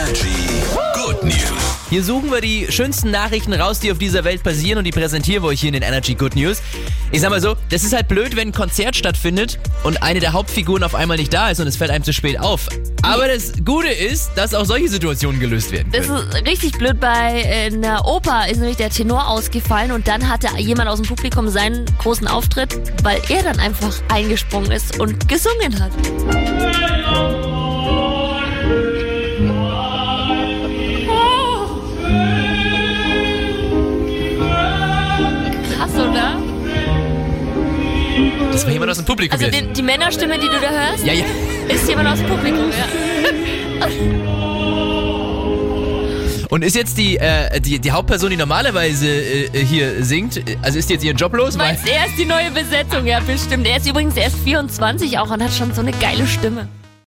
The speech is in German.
Energy Good News. Hier suchen wir die schönsten Nachrichten raus, die auf dieser Welt passieren und die präsentieren wir euch hier in den Energy Good News. Ich sag mal so, das ist halt blöd, wenn ein Konzert stattfindet und eine der Hauptfiguren auf einmal nicht da ist und es fällt einem zu spät auf. Aber das Gute ist, dass auch solche Situationen gelöst werden Das können. ist richtig blöd. Bei äh, einer Oper ist nämlich der Tenor ausgefallen und dann hatte jemand aus dem Publikum seinen großen Auftritt, weil er dann einfach eingesprungen ist und gesungen hat. Das war jemand aus dem Publikum Also jetzt. den, die Männerstimme, die du da hörst, Ja, ja. ist jemand aus dem Publikum. Ja. Und ist jetzt die, äh, die, die Hauptperson, die normalerweise äh, hier singt, äh, also ist jetzt ihren Job los? Weil, er ist die neue Besetzung, ja bestimmt. Er ist übrigens erst 24 auch und hat schon so eine geile Stimme.